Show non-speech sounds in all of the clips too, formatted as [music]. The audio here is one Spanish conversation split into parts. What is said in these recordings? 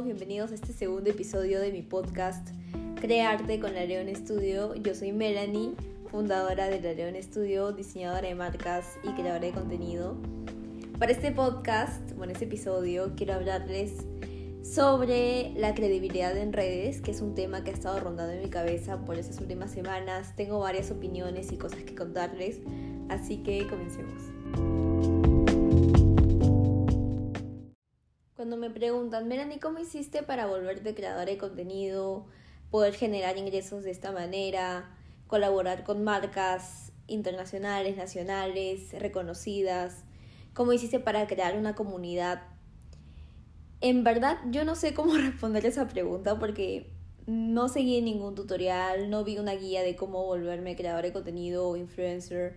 todos, bienvenidos a este segundo episodio de mi podcast Crearte con la León Studio. Yo soy Melanie, fundadora de la León Studio, diseñadora de marcas y creadora de contenido. Para este podcast, bueno, este episodio, quiero hablarles sobre la credibilidad en redes, que es un tema que ha estado rondando en mi cabeza por estas últimas semanas. Tengo varias opiniones y cosas que contarles, así que comencemos. Cuando me preguntan, Melanie, ¿cómo hiciste para volverte creadora de contenido, poder generar ingresos de esta manera, colaborar con marcas internacionales, nacionales, reconocidas? ¿Cómo hiciste para crear una comunidad? En verdad, yo no sé cómo [laughs] responder esa pregunta porque no seguí ningún tutorial, no vi una guía de cómo volverme creadora de contenido o influencer.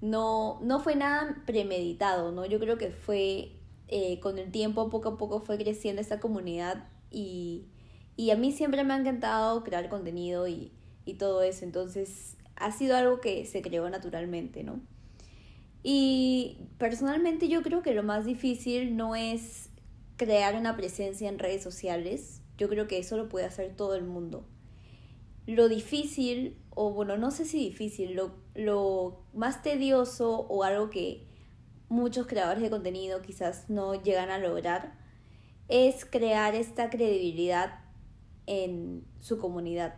No, no fue nada premeditado, ¿no? Yo creo que fue eh, con el tiempo, poco a poco fue creciendo esta comunidad y, y a mí siempre me ha encantado crear contenido y, y, todo eso. Entonces ha sido algo que se creó naturalmente, ¿no? Y personalmente yo creo que lo más difícil no es crear una presencia en redes sociales. Yo creo que eso lo puede hacer todo el mundo. Lo difícil, o bueno, no sé si difícil, lo, lo más tedioso o algo que muchos creadores de contenido quizás no llegan a lograr, es crear esta credibilidad en su comunidad.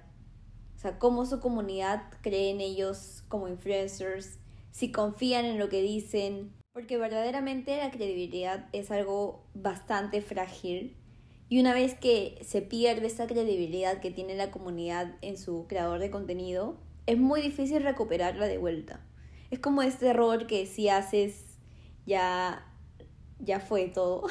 O sea, cómo su comunidad cree en ellos como influencers, si confían en lo que dicen, porque verdaderamente la credibilidad es algo bastante frágil y una vez que se pierde esa credibilidad que tiene la comunidad en su creador de contenido, es muy difícil recuperarla de vuelta. Es como este error que si haces ya, ya fue todo.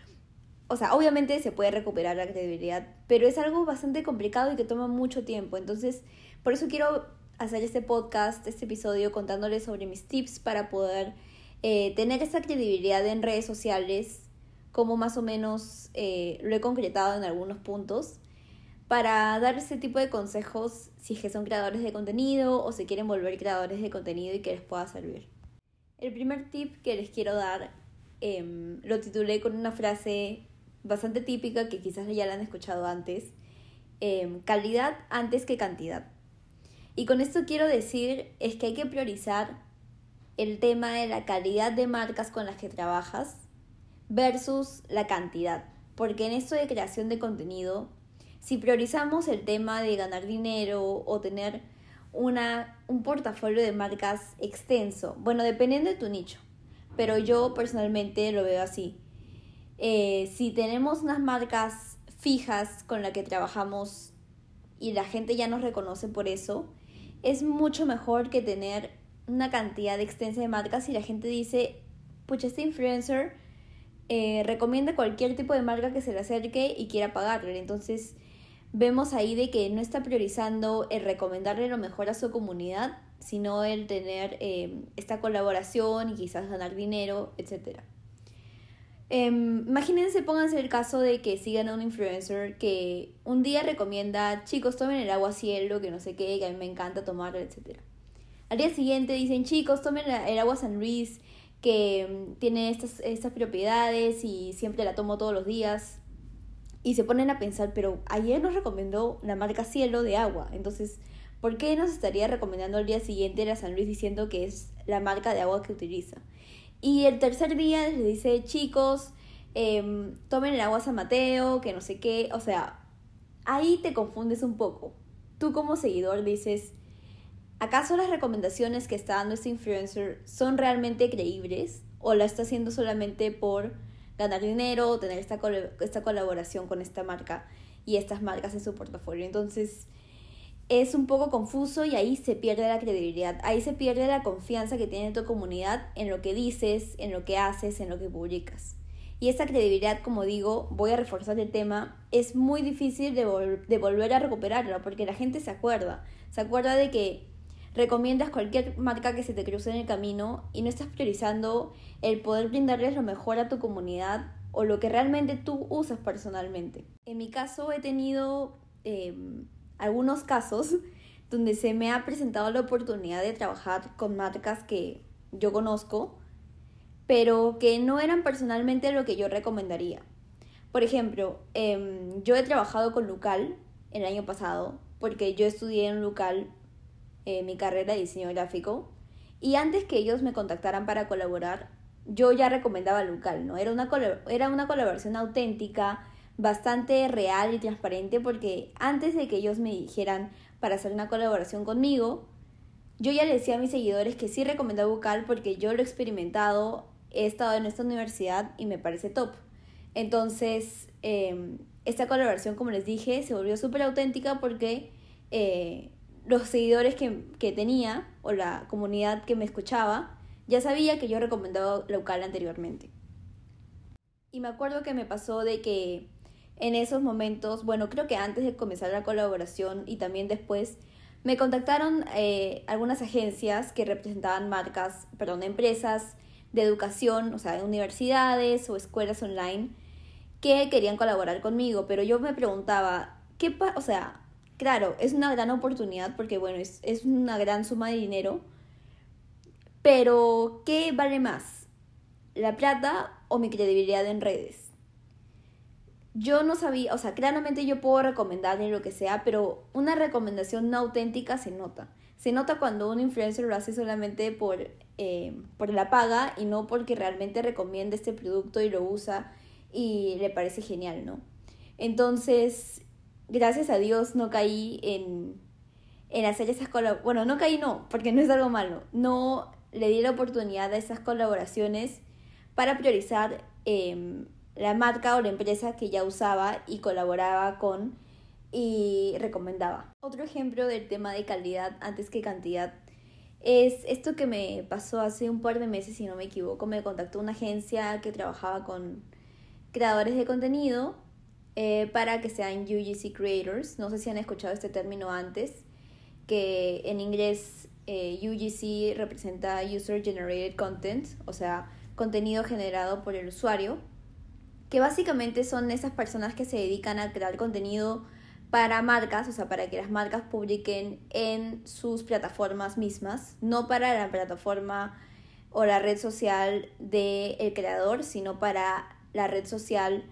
[laughs] o sea, obviamente se puede recuperar la credibilidad, pero es algo bastante complicado y que toma mucho tiempo. Entonces, por eso quiero hacer este podcast, este episodio, contándoles sobre mis tips para poder eh, tener esa credibilidad en redes sociales, como más o menos eh, lo he concretado en algunos puntos, para dar ese tipo de consejos si es que son creadores de contenido o si quieren volver creadores de contenido y que les pueda servir. El primer tip que les quiero dar em, lo titulé con una frase bastante típica que quizás ya la han escuchado antes. Em, calidad antes que cantidad. Y con esto quiero decir es que hay que priorizar el tema de la calidad de marcas con las que trabajas versus la cantidad. Porque en esto de creación de contenido, si priorizamos el tema de ganar dinero o tener una, un portafolio de marcas extenso. Bueno, dependiendo de tu nicho, pero yo personalmente lo veo así. Eh, si tenemos unas marcas fijas con las que trabajamos y la gente ya nos reconoce por eso, es mucho mejor que tener una cantidad extensa de marcas y la gente dice, pucha, este influencer eh, recomienda cualquier tipo de marca que se le acerque y quiera pagarle. Entonces, vemos ahí de que no está priorizando el recomendarle lo mejor a su comunidad, sino el tener eh, esta colaboración y quizás ganar dinero, etc. Em, imagínense, pónganse el caso de que sigan a un influencer que un día recomienda, chicos, tomen el agua cielo, que no sé qué, que a mí me encanta tomarlo, etc. Al día siguiente dicen, chicos, tomen el agua San Luis, que em, tiene estas, estas propiedades y siempre la tomo todos los días y se ponen a pensar, pero ayer nos recomendó la marca Cielo de agua, entonces, ¿por qué nos estaría recomendando al día siguiente la San Luis diciendo que es la marca de agua que utiliza? Y el tercer día le dice, chicos, em, tomen el agua San Mateo, que no sé qué, o sea, ahí te confundes un poco. Tú como seguidor dices, ¿acaso las recomendaciones que está dando este influencer son realmente creíbles? ¿O la está haciendo solamente por ganar dinero, tener esta, esta colaboración con esta marca y estas marcas en su portafolio. Entonces es un poco confuso y ahí se pierde la credibilidad, ahí se pierde la confianza que tiene tu comunidad en lo que dices, en lo que haces, en lo que publicas. Y esta credibilidad, como digo, voy a reforzar el tema, es muy difícil de, de volver a recuperarla porque la gente se acuerda, se acuerda de que recomiendas cualquier marca que se te cruce en el camino y no estás priorizando el poder brindarles lo mejor a tu comunidad o lo que realmente tú usas personalmente. En mi caso he tenido em, algunos casos [laughs] donde se me ha presentado la oportunidad de trabajar con marcas que yo conozco, pero que no eran personalmente lo que yo recomendaría. Por ejemplo, em, yo he trabajado con Lucal el año pasado porque yo estudié en Lucal eh, mi carrera de diseño gráfico y antes que ellos me contactaran para colaborar, yo ya recomendaba Lucal, ¿no? Era una, era una colaboración auténtica, bastante real y transparente porque antes de que ellos me dijeran para hacer una colaboración conmigo, yo ya le decía a mis seguidores que sí recomendaba Lucal porque yo lo he experimentado, he estado en esta universidad y me parece top. Entonces, em, esta colaboración, como les dije, se volvió súper auténtica porque eh, los seguidores que, que, tenía o la comunidad que me escuchaba ya sabía que yo recomendaba local anteriormente. Y me acuerdo que me pasó de que en esos momentos, bueno, creo que antes de comenzar la colaboración y también después, me contactaron eh, algunas agencias que representaban marcas, perdón, empresas de educación, o sea, universidades o escuelas online, que querían colaborar conmigo, pero yo me preguntaba, ¿qué pasa? O sea, Claro, es una gran oportunidad porque, bueno, es, es una gran suma de dinero. Pero, ¿qué vale más? ¿La plata o mi credibilidad en redes? Yo no sabía, o sea, claramente yo puedo recomendarle lo que sea, pero una recomendación no auténtica se nota. Se nota cuando un influencer lo hace solamente por, eh, por la paga y no porque realmente recomienda este producto y lo usa y le parece genial, ¿no? Entonces, gracias a Dios no caí en, en hacer esas colaboraciones. Bueno, no caí no, porque no es algo malo. No le di la oportunidad a esas colaboraciones para priorizar em, la marca o la empresa que ya usaba y colaboraba con y recomendaba. Otro ejemplo del tema de calidad antes que cantidad es esto que me pasó hace un par de meses, si no me equivoco. Me contactó una agencia que trabajaba con creadores de contenido eh, para que sean UGC Creators. No sé si han escuchado este término antes, que en inglés eh, UGC representa User Generated Content, o sea, contenido generado por el usuario, que básicamente son esas personas que se dedican a crear contenido para marcas, o sea, para que las marcas publiquen en sus plataformas mismas, no para la plataforma o la red social del creador, sino para la red social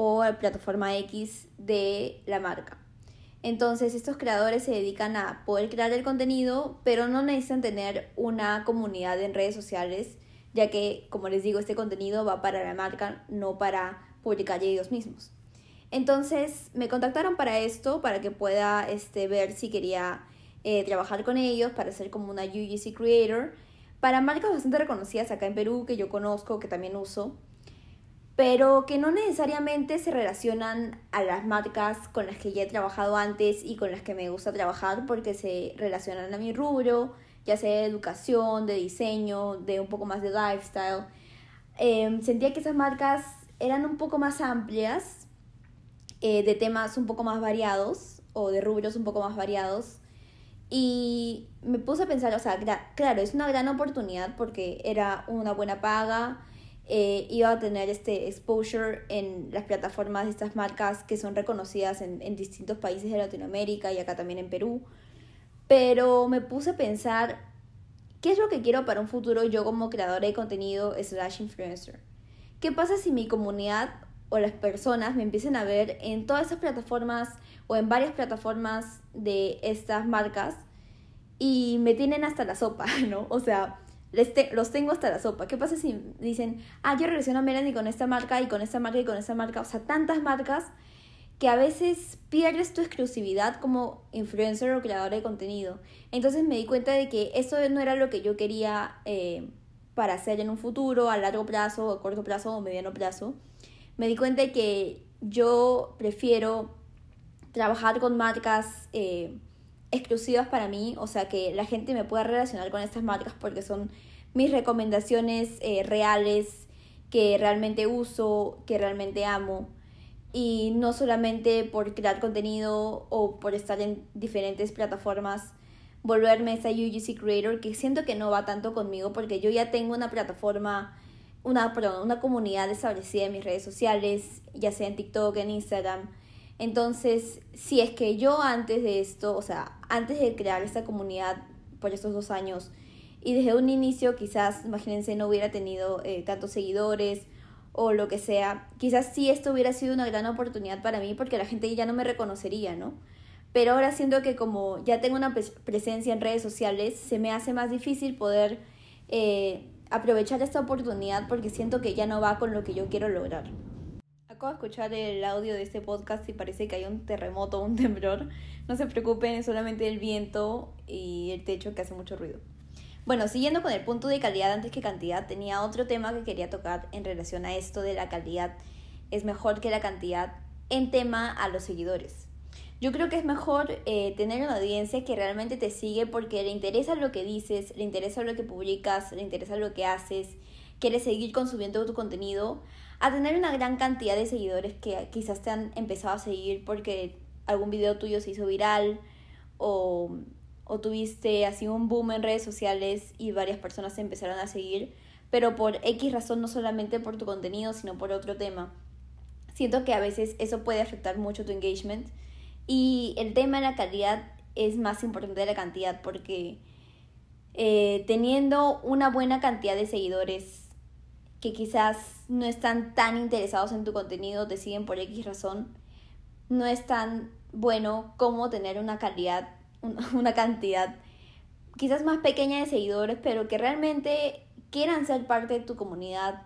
o la plataforma X de la marca. Entonces estos creadores se dedican a poder crear el contenido, pero no necesitan tener una comunidad en redes sociales, ya que, como les digo, este contenido va para la marca, no para publicar ellos mismos. Entonces me contactaron para esto, para que pueda este, ver si quería eh, trabajar con ellos, para ser como una UGC Creator, para marcas bastante reconocidas acá en Perú, que yo conozco, que también uso pero que no necesariamente se relacionan a las marcas con las que ya he trabajado antes y con las que me gusta trabajar porque se relacionan a mi rubro, ya sea de educación, de diseño, de un poco más de lifestyle. Em, sentía que esas marcas eran un poco más amplias, eh, de temas un poco más variados o de rubros un poco más variados. Y me puse a pensar, o sea, claro, es una gran oportunidad porque era una buena paga, eh, iba a tener este exposure en las plataformas de estas marcas que son reconocidas en, en distintos países de Latinoamérica y acá también en Perú. Pero me puse a pensar, ¿qué es lo que quiero para un futuro yo como creadora de contenido slash influencer? ¿Qué pasa si mi comunidad o las personas me empiecen a ver en todas esas plataformas o en varias plataformas de estas marcas y me tienen hasta la sopa, [laughs] ¿no? O sea, los tengo hasta la sopa. ¿Qué pasa si dicen, ah, yo relaciono a Melanie con esta marca y con esta marca y con esta marca? O sea, tantas marcas que a veces pierdes tu exclusividad como influencer o creador de contenido. Entonces me di cuenta de que eso no era lo que yo quería eh, para hacer en un futuro, a largo plazo, a corto plazo o mediano plazo. Me di cuenta de que yo prefiero trabajar con marcas eh, exclusivas para mí, o sea, que la gente me pueda relacionar con estas marcas porque son mis recomendaciones eh, reales que realmente uso, que realmente amo. Y no solamente por crear contenido o por estar en diferentes plataformas volverme esa UGC creator que siento que no va tanto conmigo porque yo ya tengo una plataforma una, perdón, una comunidad establecida en mis redes sociales, ya sea en TikTok, en Instagram, entonces, si es que yo antes de esto, o sea, antes de crear esta comunidad por estos dos años, y desde un inicio quizás, imagínense, no hubiera tenido eh, tantos seguidores o lo que sea, quizás sí esto hubiera sido una gran oportunidad para mí porque la gente ya no me reconocería, ¿no? Pero ahora siento que como ya tengo una presencia en redes sociales, se me hace más difícil poder eh, aprovechar esta oportunidad porque siento que ya no va con lo que yo quiero lograr. Acabo de escuchar el audio de este podcast y parece que hay un terremoto, un [laughs] temblor. No se preocupen, es solamente el viento y el techo que hace mucho ruido. Bueno, siguiendo con el punto de calidad antes que cantidad, tenía otro tema que quería tocar en relación a esto de la calidad. Es mejor que la cantidad en tema a los seguidores. Yo creo que es mejor eh, tener una audiencia que realmente te sigue porque le interesa lo que dices, le interesa lo que publicas, le interesa lo que haces, quiere seguir consumiendo tu contenido, a tener una gran cantidad de seguidores que quizás te han empezado a seguir porque algún video tuyo se hizo viral o, o tuviste así un boom en redes sociales y varias personas te empezaron a seguir, pero por X razón, no solamente por tu contenido, sino por otro tema. Siento que a veces eso puede afectar mucho tu engagement y el tema de la calidad es más importante de la cantidad porque eh, teniendo una buena cantidad de seguidores que quizás no están tan interesados en tu contenido, te siguen por X razón, no es tan bueno como tener una calidad, [laughs] una cantidad quizás más pequeña de seguidores, pero que realmente quieran ser parte de tu comunidad,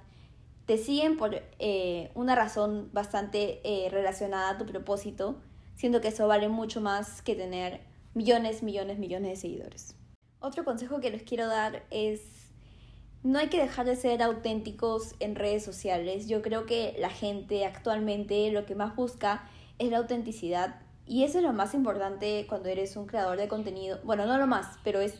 te siguen por eh, una razón bastante eh, relacionada a tu propósito Siento que eso vale mucho más que tener millones, millones, millones de seguidores. Otro consejo que les quiero dar es no hay que dejar de ser auténticos en redes sociales. Yo creo que la gente actualmente lo que más busca es la autenticidad y eso es lo más importante cuando eres un creador de contenido. Bueno, no lo más, pero es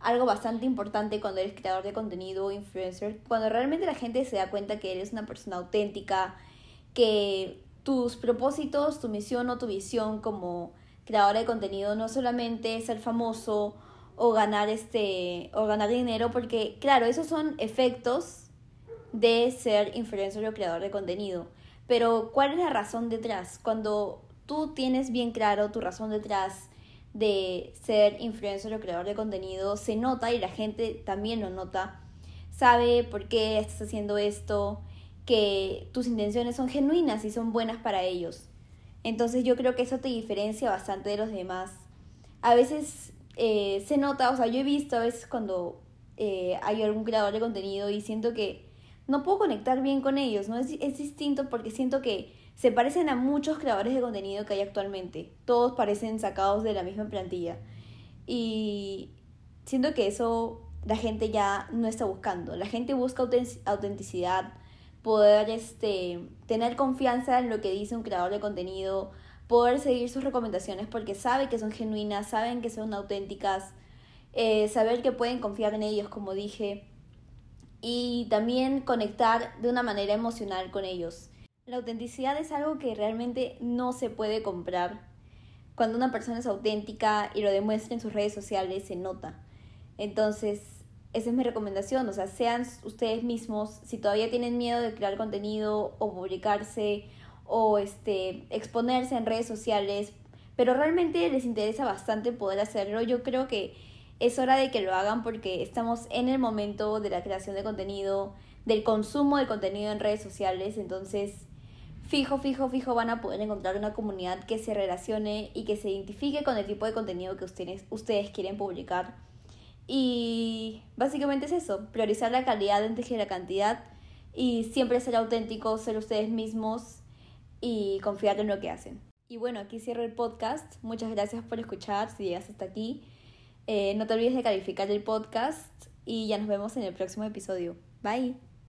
algo bastante importante cuando eres creador de contenido o influencer. Cuando realmente la gente se da cuenta que eres una persona auténtica, que tus propósitos, tu misión o tu visión como creadora de contenido no solamente ser famoso o ganar este o ganar dinero porque claro, esos son efectos de ser influencer o creador de contenido. Pero ¿cuál es la razón detrás? Cuando tú tienes bien claro tu razón detrás de ser influencer o creador de contenido, se nota y la gente también lo nota. Sabe por qué estás haciendo esto, que tus intenciones son genuinas y son buenas para ellos. Entonces yo creo que eso te diferencia bastante de los demás. A veces eh, se nota, o sea, yo he visto a veces cuando eh, hay algún creador de contenido y siento que no puedo conectar bien con ellos, ¿no? Es, es distinto porque siento que se parecen a muchos creadores de contenido que hay actualmente. Todos parecen sacados de la misma plantilla. Y siento que eso la gente ya no está buscando. La gente busca autenticidad, poder este, tener confianza en lo que dice un creador de contenido, poder seguir sus recomendaciones porque sabe que son genuinas, saben que son auténticas, eh, saber que pueden confiar en ellos, como dije, y también conectar de una manera emocional con ellos. La autenticidad es algo que realmente no se puede comprar. Cuando una persona es auténtica y lo demuestra en sus redes sociales, se nota. Entonces, esa es mi recomendación, o sea, sean ustedes mismos, si todavía tienen miedo de crear contenido o publicarse o este, exponerse en redes sociales, pero realmente les interesa bastante poder hacerlo, yo creo que es hora de que lo hagan porque estamos en el momento de la creación de contenido, del consumo de contenido en redes sociales, entonces fijo, fijo, fijo van a poder encontrar una comunidad que se relacione y que se identifique con el tipo de contenido que ustedes, ustedes quieren publicar. Y básicamente es eso, priorizar la calidad antes que la cantidad y siempre ser auténticos, ser ustedes mismos y confiar en lo que hacen. Y bueno, aquí cierro el podcast. Muchas gracias por escuchar si llegas hasta aquí. Eh, no te olvides de calificar el podcast y ya nos vemos en el próximo episodio. Bye.